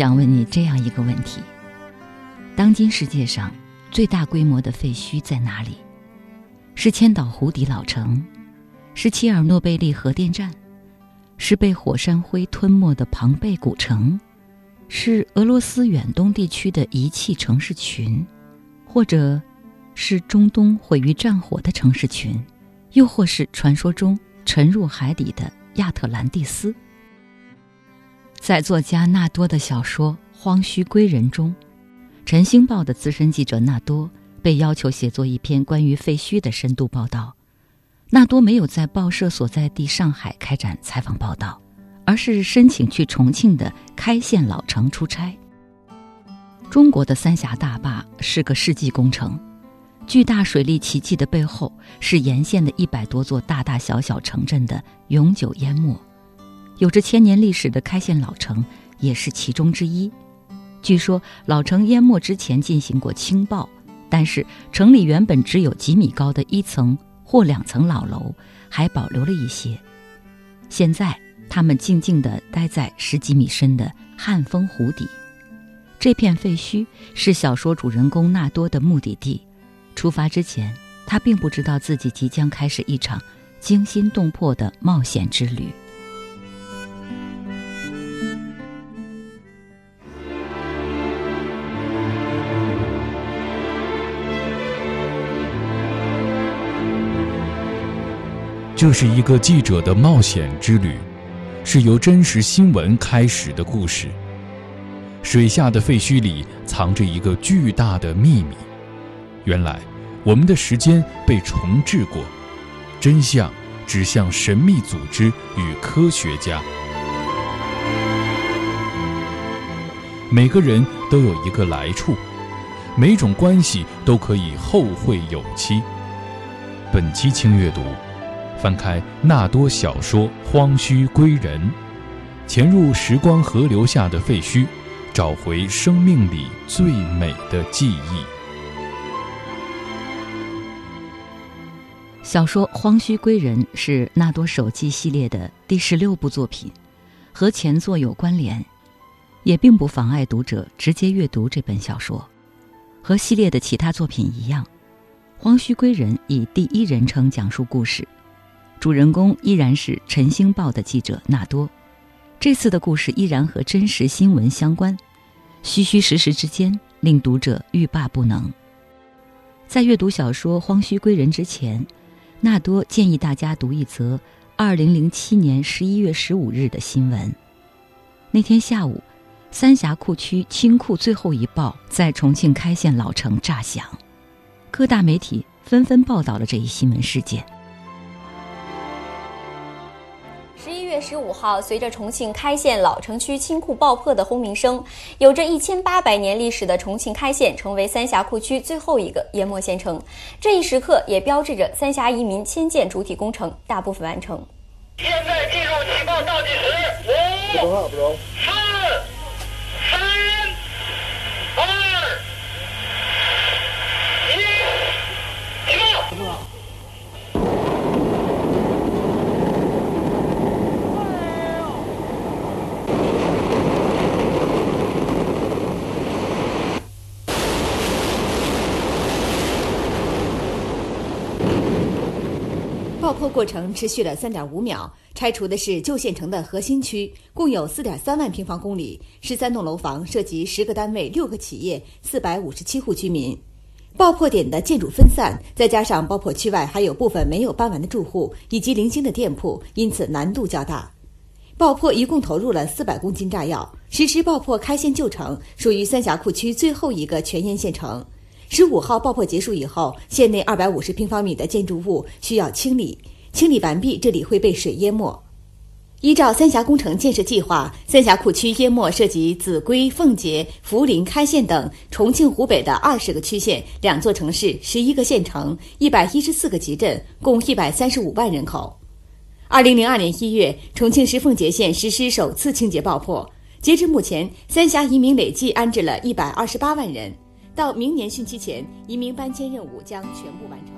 想问你这样一个问题：当今世界上最大规模的废墟在哪里？是千岛湖底老城，是切尔诺贝利核电站，是被火山灰吞没的庞贝古城，是俄罗斯远东地区的遗弃城市群，或者是中东毁于战火的城市群，又或是传说中沉入海底的亚特兰蒂斯？在作家纳多的小说《荒墟归人》中，《晨星报》的资深记者纳多被要求写作一篇关于废墟的深度报道。纳多没有在报社所在地上海开展采访报道，而是申请去重庆的开县老城出差。中国的三峡大坝是个世纪工程，巨大水利奇迹的背后是沿线的一百多座大大小小城镇的永久淹没。有着千年历史的开县老城也是其中之一。据说老城淹没之前进行过清爆，但是城里原本只有几米高的一层或两层老楼还保留了一些。现在他们静静地待在十几米深的汉风湖底。这片废墟是小说主人公纳多的目的地。出发之前，他并不知道自己即将开始一场惊心动魄的冒险之旅。这是一个记者的冒险之旅，是由真实新闻开始的故事。水下的废墟里藏着一个巨大的秘密，原来我们的时间被重置过，真相指向神秘组织与科学家。每个人都有一个来处，每种关系都可以后会有期。本期轻阅读。翻开纳多小说《荒墟归人》，潜入时光河流下的废墟，找回生命里最美的记忆。小说《荒墟归人》是纳多手记系列的第十六部作品，和前作有关联，也并不妨碍读者直接阅读这本小说。和系列的其他作品一样，《荒墟归人》以第一人称讲述故事。主人公依然是《晨星报》的记者纳多，这次的故事依然和真实新闻相关，虚虚实实之间令读者欲罢不能。在阅读小说《荒墟归人》之前，纳多建议大家读一则2007年11月15日的新闻。那天下午，三峡库区清库最后一爆在重庆开县老城炸响，各大媒体纷纷报道了这一新闻事件。十五号，随着重庆开县老城区清库爆破的轰鸣声，有着一千八百年历史的重庆开县成为三峡库区最后一个淹没县城。这一时刻也标志着三峡移民迁建主体工程大部分完成。现在进入起爆倒计时，五、四、三、二、一，起爆！爆破过程持续了三点五秒，拆除的是旧县城的核心区，共有四点三万平方公里，十三栋楼房，涉及十个单位、六个企业、四百五十七户居民。爆破点的建筑分散，再加上爆破区外还有部分没有搬完的住户以及零星的店铺，因此难度较大。爆破一共投入了四百公斤炸药，实施爆破开县旧城，属于三峡库区最后一个全淹县城。十五号爆破结束以后，县内二百五十平方米的建筑物需要清理，清理完毕，这里会被水淹没。依照三峡工程建设计划，三峡库区淹没涉及秭归、奉节、涪陵、开县等重庆、湖北的二十个区县、两座城市、十一个县城、一百一十四个集镇，共一百三十五万人口。二零零二年一月，重庆市奉节县实施首次清洁爆破，截至目前，三峡移民累计安置了一百二十八万人。到明年汛期前，移民搬迁任务将全部完成。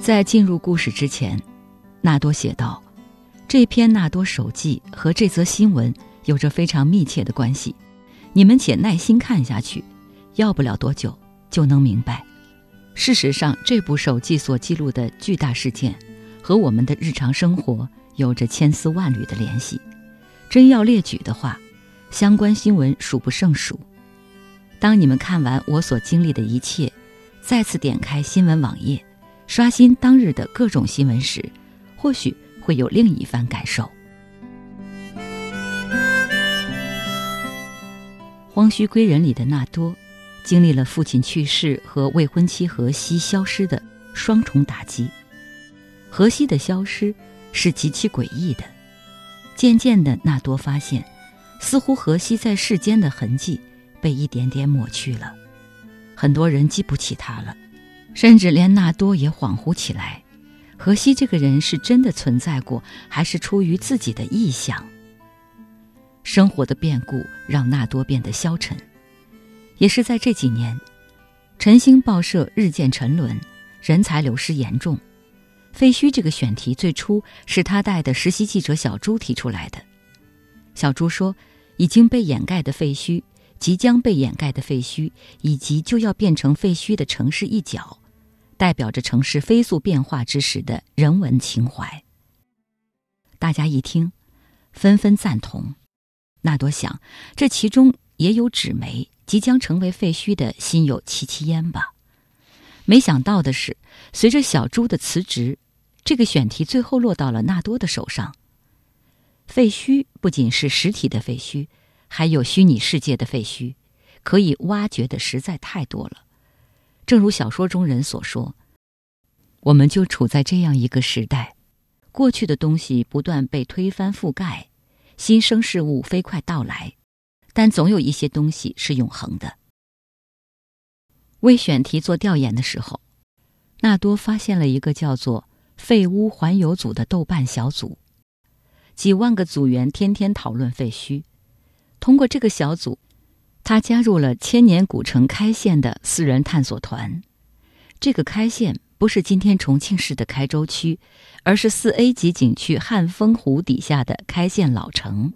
在进入故事之前，纳多写道：“这篇纳多手记和这则新闻有着非常密切的关系，你们且耐心看下去，要不了多久就能明白。事实上，这部手记所记录的巨大事件，和我们的日常生活有着千丝万缕的联系。真要列举的话，相关新闻数不胜数。当你们看完我所经历的一切，再次点开新闻网页。”刷新当日的各种新闻时，或许会有另一番感受。《荒墟归人》里的纳多，经历了父亲去世和未婚妻荷西消失的双重打击。荷西的消失是极其诡异的。渐渐的，纳多发现，似乎荷西在世间的痕迹被一点点抹去了，很多人记不起他了。甚至连纳多也恍惚起来，荷西这个人是真的存在过，还是出于自己的臆想？生活的变故让纳多变得消沉，也是在这几年，晨星报社日渐沉沦，人才流失严重。废墟这个选题最初是他带的实习记者小朱提出来的。小朱说：“已经被掩盖的废墟，即将被掩盖的废墟，以及就要变成废墟的城市一角。”代表着城市飞速变化之时的人文情怀。大家一听，纷纷赞同。纳多想，这其中也有纸媒即将成为废墟的心有戚戚焉吧。没想到的是，随着小朱的辞职，这个选题最后落到了纳多的手上。废墟不仅是实体的废墟，还有虚拟世界的废墟，可以挖掘的实在太多了。正如小说中人所说，我们就处在这样一个时代，过去的东西不断被推翻覆盖，新生事物飞快到来，但总有一些东西是永恒的。为选题做调研的时候，纳多发现了一个叫做“废屋环游组”的豆瓣小组，几万个组员天天讨论废墟，通过这个小组。他加入了千年古城开县的私人探索团。这个开县不是今天重庆市的开州区，而是四 A 级景区汉丰湖底下的开县老城。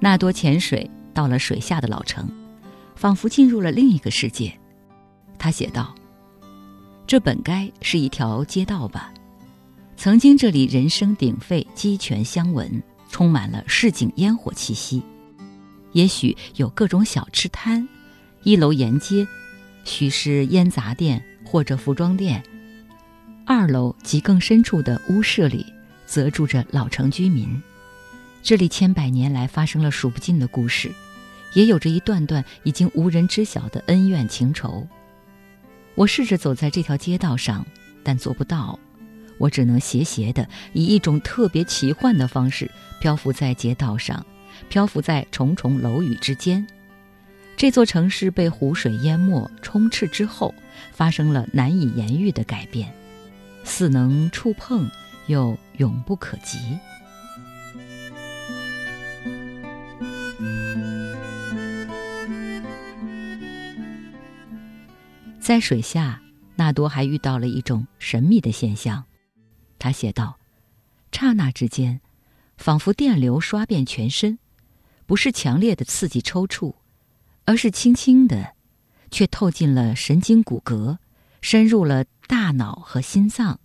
纳多潜水到了水下的老城，仿佛进入了另一个世界。他写道：“这本该是一条街道吧？曾经这里人声鼎沸，鸡犬相闻，充满了市井烟火气息。也许有各种小吃摊，一楼沿街，许是烟杂店或者服装店。二楼及更深处的屋舍里，则住着老城居民。这里千百年来发生了数不尽的故事，也有着一段段已经无人知晓的恩怨情仇。”我试着走在这条街道上，但做不到。我只能斜斜的，以一种特别奇幻的方式漂浮在街道上，漂浮在重重楼宇之间。这座城市被湖水淹没、充斥之后，发生了难以言喻的改变，似能触碰，又永不可及。在水下，纳多还遇到了一种神秘的现象。他写道：“刹那之间，仿佛电流刷遍全身，不是强烈的刺激抽搐，而是轻轻的，却透进了神经骨骼，深入了大脑和心脏，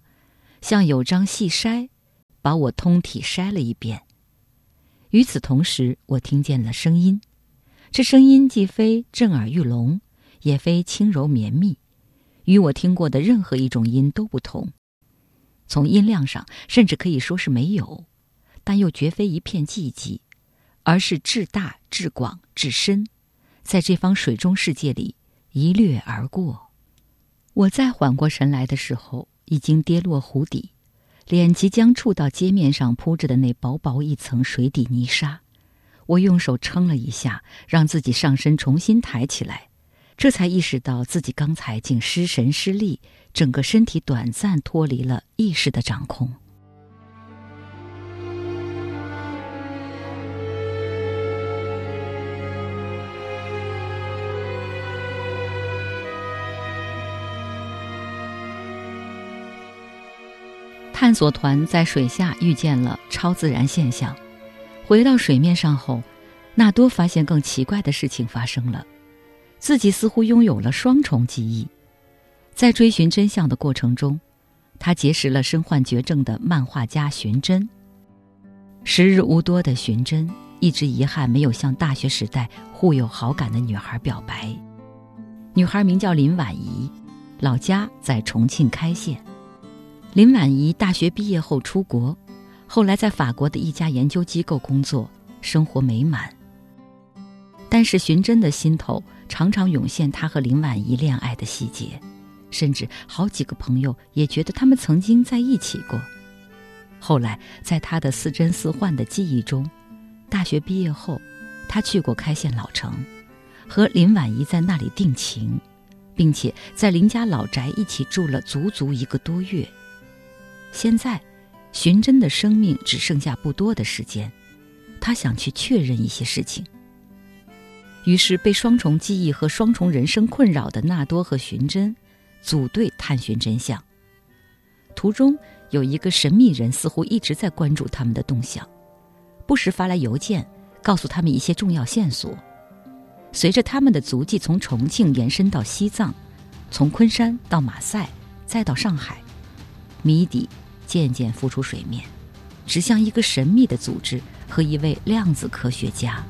像有张细筛，把我通体筛了一遍。与此同时，我听见了声音，这声音既非震耳欲聋。”也非轻柔绵密，与我听过的任何一种音都不同。从音量上，甚至可以说是没有，但又绝非一片寂寂，而是至大、至广、至深，在这方水中世界里一掠而过。我再缓过神来的时候，已经跌落湖底，脸即将触到街面上铺着的那薄薄一层水底泥沙。我用手撑了一下，让自己上身重新抬起来。这才意识到自己刚才竟失神失力整个身体短暂脱离了意识的掌控。探索团在水下遇见了超自然现象。回到水面上后纳多发现更奇怪的事情发生了。自己似乎拥有了双重记忆。在追寻真相的过程中，他结识了身患绝症的漫画家寻真。时日无多的寻真一直遗憾没有向大学时代互有好感的女孩表白。女孩名叫林婉仪，老家在重庆开县。林婉仪大学毕业后出国，后来在法国的一家研究机构工作，生活美满。但是寻真的心头常常涌现他和林婉仪恋爱的细节，甚至好几个朋友也觉得他们曾经在一起过。后来在他的似真似幻的记忆中，大学毕业后，他去过开县老城，和林婉仪在那里定情，并且在林家老宅一起住了足足一个多月。现在，寻真的生命只剩下不多的时间，他想去确认一些事情。于是，被双重记忆和双重人生困扰的纳多和寻真组队探寻真相。途中有一个神秘人似乎一直在关注他们的动向，不时发来邮件，告诉他们一些重要线索。随着他们的足迹从重庆延伸到西藏，从昆山到马赛，再到上海，谜底。渐渐浮出水面，指向一个神秘的组织和一位量子科学家。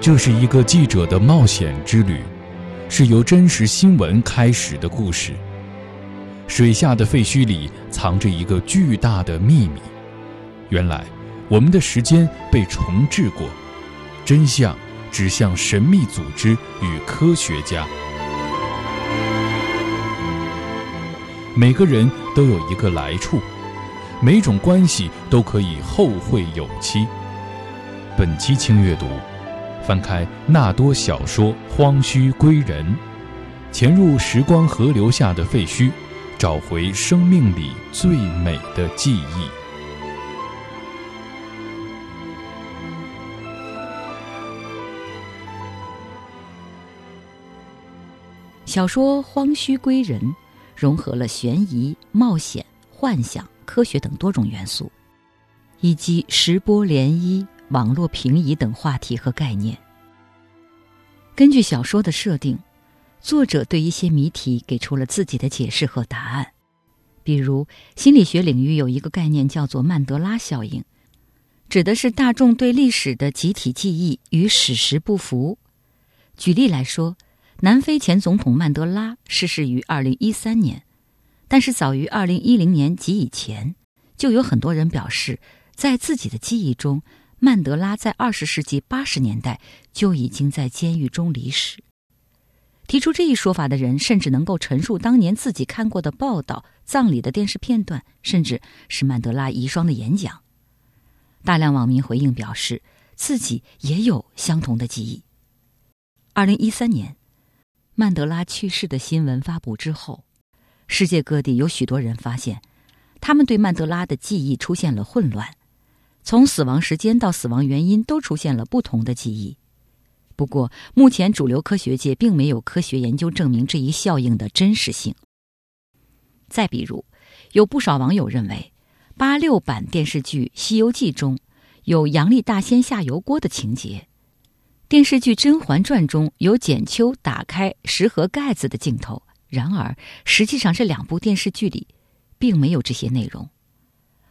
这是一个记者的冒险之旅，是由真实新闻开始的故事。水下的废墟里藏着一个巨大的秘密，原来。我们的时间被重置过，真相指向神秘组织与科学家。每个人都有一个来处，每种关系都可以后会有期。本期轻阅读，翻开纳多小说《荒墟归人》，潜入时光河流下的废墟，找回生命里最美的记忆。小说《荒墟归人》融合了悬疑、冒险、幻想、科学等多种元素，以及时波涟漪、网络平移等话题和概念。根据小说的设定，作者对一些谜题给出了自己的解释和答案。比如，心理学领域有一个概念叫做曼德拉效应，指的是大众对历史的集体记忆与史实不符。举例来说。南非前总统曼德拉逝世于二零一三年，但是早于二零一零年及以前，就有很多人表示，在自己的记忆中，曼德拉在二十世纪八十年代就已经在监狱中离世。提出这一说法的人，甚至能够陈述当年自己看过的报道、葬礼的电视片段，甚至是曼德拉遗孀的演讲。大量网民回应表示，自己也有相同的记忆。二零一三年。曼德拉去世的新闻发布之后，世界各地有许多人发现，他们对曼德拉的记忆出现了混乱，从死亡时间到死亡原因都出现了不同的记忆。不过，目前主流科学界并没有科学研究证明这一效应的真实性。再比如，有不少网友认为，八六版电视剧《西游记》中有杨丽大仙下油锅的情节。电视剧《甄嬛传》中有简秋打开食盒盖子的镜头，然而实际上这两部电视剧里并没有这些内容。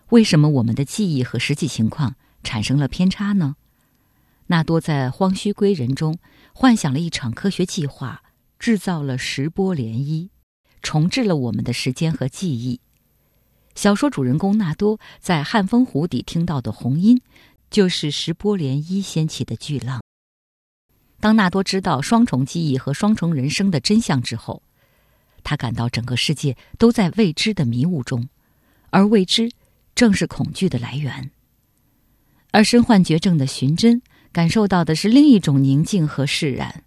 为什么我们的记忆和实际情况产生了偏差呢？纳多在《荒墟归人》中幻想了一场科学计划，制造了石波涟漪，重置了我们的时间和记忆。小说主人公纳多在汉风湖底听到的红音，就是石波涟漪掀起的巨浪。当纳多知道双重记忆和双重人生的真相之后，他感到整个世界都在未知的迷雾中，而未知正是恐惧的来源。而身患绝症的寻真感受到的是另一种宁静和释然。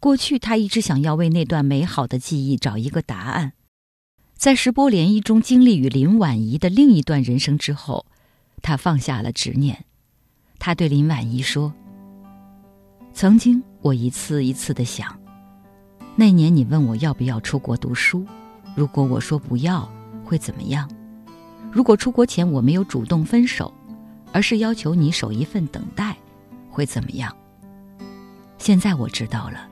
过去，他一直想要为那段美好的记忆找一个答案，在石波涟漪中经历与林婉仪的另一段人生之后，他放下了执念。他对林婉仪说：“曾经我一次一次的想，那年你问我要不要出国读书，如果我说不要，会怎么样？如果出国前我没有主动分手，而是要求你守一份等待，会怎么样？现在我知道了，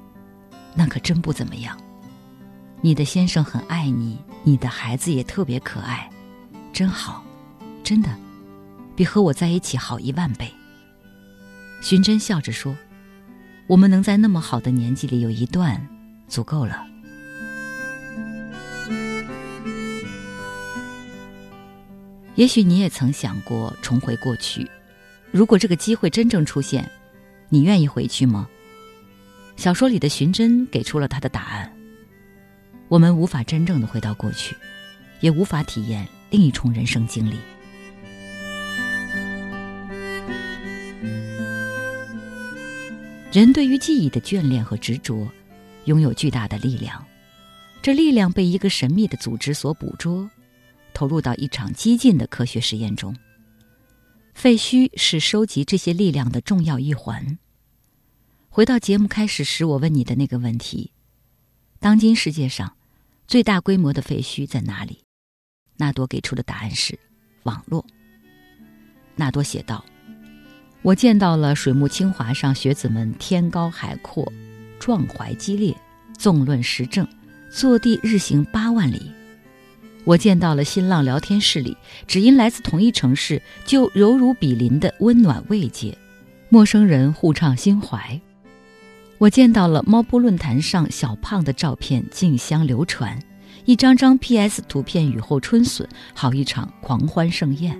那可真不怎么样。你的先生很爱你，你的孩子也特别可爱，真好，真的，比和我在一起好一万倍。”寻真笑着说：“我们能在那么好的年纪里有一段，足够了。也许你也曾想过重回过去，如果这个机会真正出现，你愿意回去吗？”小说里的寻真给出了他的答案：“我们无法真正的回到过去，也无法体验另一重人生经历。”人对于记忆的眷恋和执着，拥有巨大的力量。这力量被一个神秘的组织所捕捉，投入到一场激进的科学实验中。废墟是收集这些力量的重要一环。回到节目开始时，我问你的那个问题：当今世界上最大规模的废墟在哪里？纳多给出的答案是网络。纳多写道。我见到了水木清华上学子们天高海阔、壮怀激烈、纵论时政、坐地日行八万里。我见到了新浪聊天室里只因来自同一城市就犹如比邻的温暖慰藉，陌生人互畅心怀。我见到了猫扑论坛上小胖的照片竞相流传，一张张 PS 图片雨后春笋，好一场狂欢盛宴。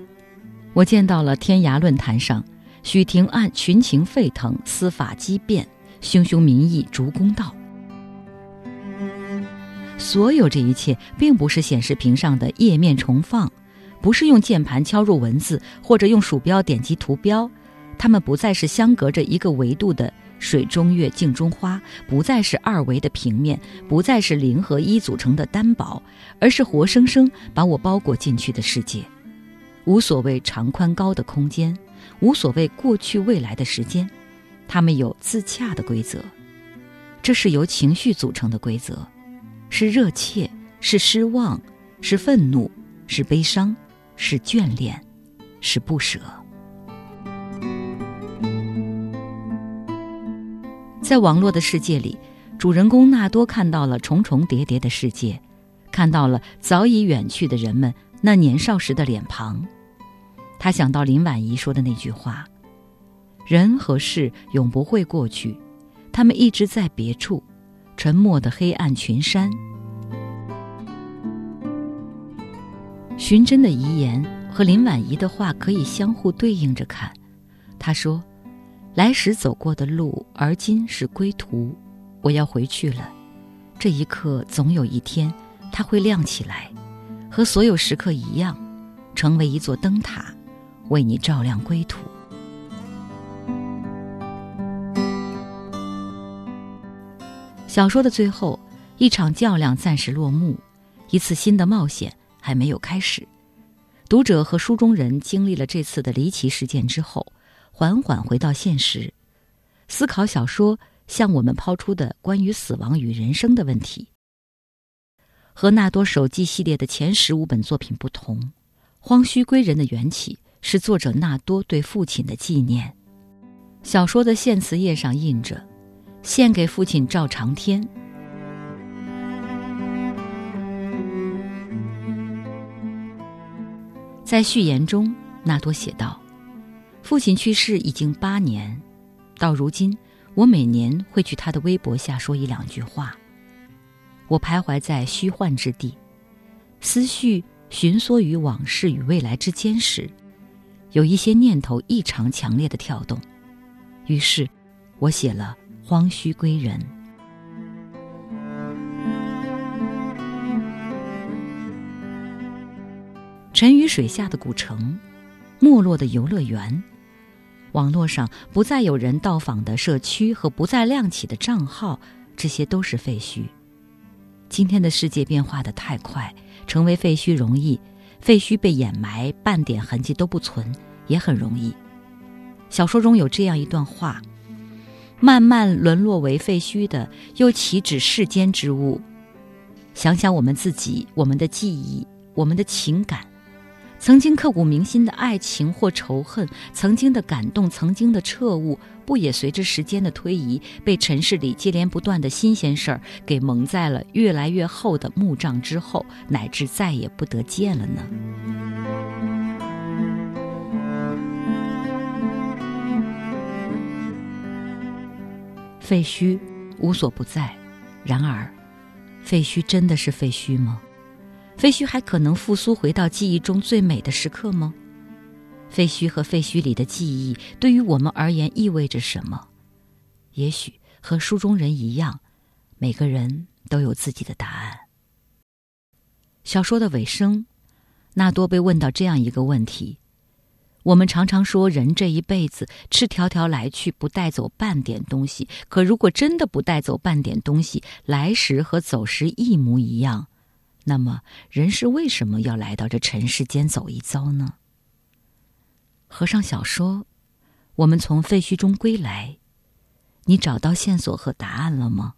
我见到了天涯论坛上。许霆案群情沸腾，司法激辩，汹汹民意逐公道。所有这一切，并不是显示屏上的页面重放，不是用键盘敲入文字，或者用鼠标点击图标。它们不再是相隔着一个维度的水中月、镜中花，不再是二维的平面，不再是零和一组成的单薄，而是活生生把我包裹进去的世界。无所谓长宽高的空间。无所谓过去未来的时间，它们有自洽的规则。这是由情绪组成的规则，是热切，是失望，是愤怒，是悲伤，是眷恋，是不舍。在网络的世界里，主人公纳多看到了重重叠叠的世界，看到了早已远去的人们那年少时的脸庞。他想到林婉仪说的那句话：“人和事永不会过去，他们一直在别处，沉默的黑暗群山。”寻真的遗言和林婉仪的话可以相互对应着看。他说：“来时走过的路，而今是归途，我要回去了。这一刻，总有一天，它会亮起来，和所有时刻一样，成为一座灯塔。”为你照亮归途。小说的最后，一场较量暂时落幕，一次新的冒险还没有开始。读者和书中人经历了这次的离奇事件之后，缓缓回到现实，思考小说向我们抛出的关于死亡与人生的问题。和纳多手记系列的前十五本作品不同，《荒墟归人》的缘起。是作者纳多对父亲的纪念。小说的献词页上印着：“献给父亲赵长天。”在序言中，纳多写道：“父亲去世已经八年，到如今，我每年会去他的微博下说一两句话。我徘徊在虚幻之地，思绪寻缩于往事与未来之间时。”有一些念头异常强烈的跳动，于是，我写了《荒墟归人》。沉于水下的古城，没落的游乐园，网络上不再有人到访的社区和不再亮起的账号，这些都是废墟。今天的世界变化的太快，成为废墟容易。废墟被掩埋，半点痕迹都不存，也很容易。小说中有这样一段话：“慢慢沦落为废墟的，又岂止世间之物？想想我们自己，我们的记忆，我们的情感。”曾经刻骨铭心的爱情或仇恨，曾经的感动，曾经的彻悟，不也随着时间的推移，被尘世里接连不断的新鲜事儿给蒙在了越来越厚的幕障之后，乃至再也不得见了呢？废墟无所不在，然而，废墟真的是废墟吗？废墟还可能复苏回到记忆中最美的时刻吗？废墟和废墟里的记忆对于我们而言意味着什么？也许和书中人一样，每个人都有自己的答案。小说的尾声，纳多被问到这样一个问题：我们常常说人这一辈子赤条条来去，不带走半点东西。可如果真的不带走半点东西，来时和走时一模一样。那么，人是为什么要来到这尘世间走一遭呢？合上小说，我们从废墟中归来，你找到线索和答案了吗？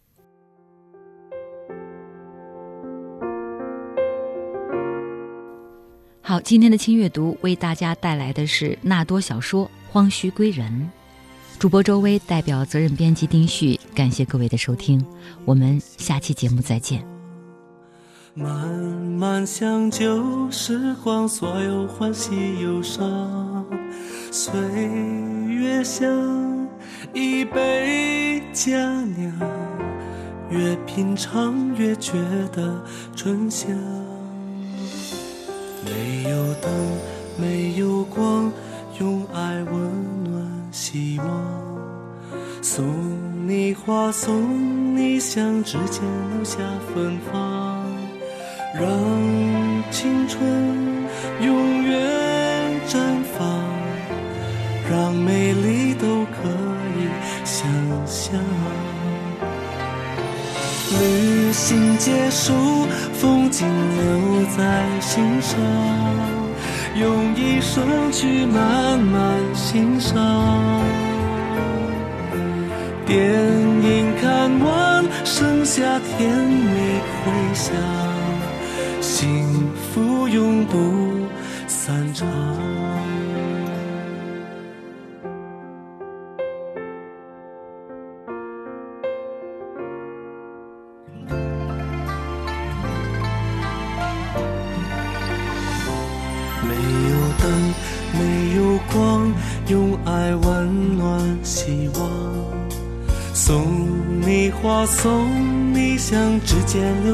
好，今天的轻阅读为大家带来的是纳多小说《荒墟归人》，主播周薇代表责任编辑丁旭，感谢各位的收听，我们下期节目再见。慢慢想旧时光，所有欢喜忧伤。岁月像一杯佳酿，越品尝越觉得醇香。没有灯，没有光，用爱温暖希望。送你花，送你香，指尖留下芬芳。让青春永远绽放，让美丽都可以想象。旅行结束，风景留在心上，用一生去慢慢欣赏。电影看完，剩下甜蜜回响。幸福永不散场。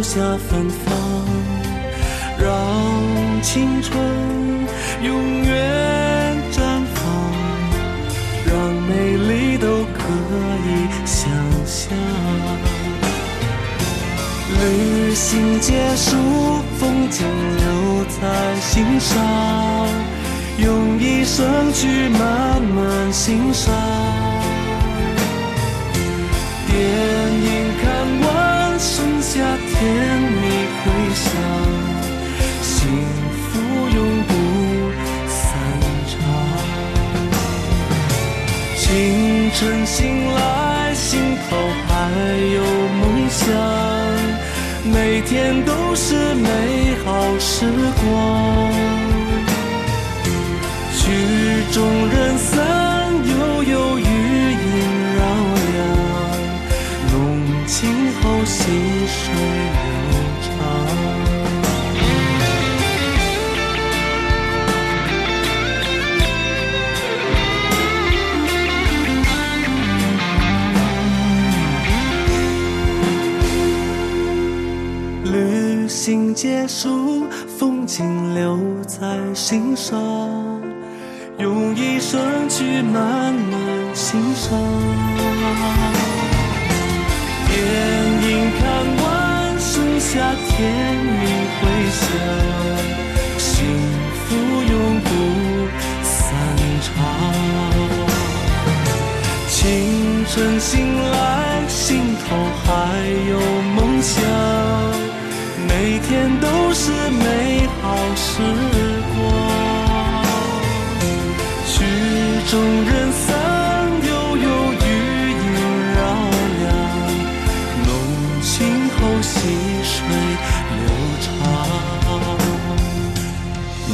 下芬芳。让青春永远绽放，让美丽都可以想象。旅行结束，风景留在心上，用一生去慢慢欣赏。电影看完，甜蜜回响。幸福永不散场。清晨醒来，心头还有梦想，每天都是美好时光。曲终人散，上，用一生去慢慢欣赏。电影看完，剩下甜蜜回响，幸福永不散场。清晨醒来，心头还有梦想。每天都是美好时众人散，悠悠余音绕梁，浓情后细水流长，浓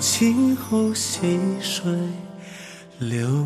情后细水流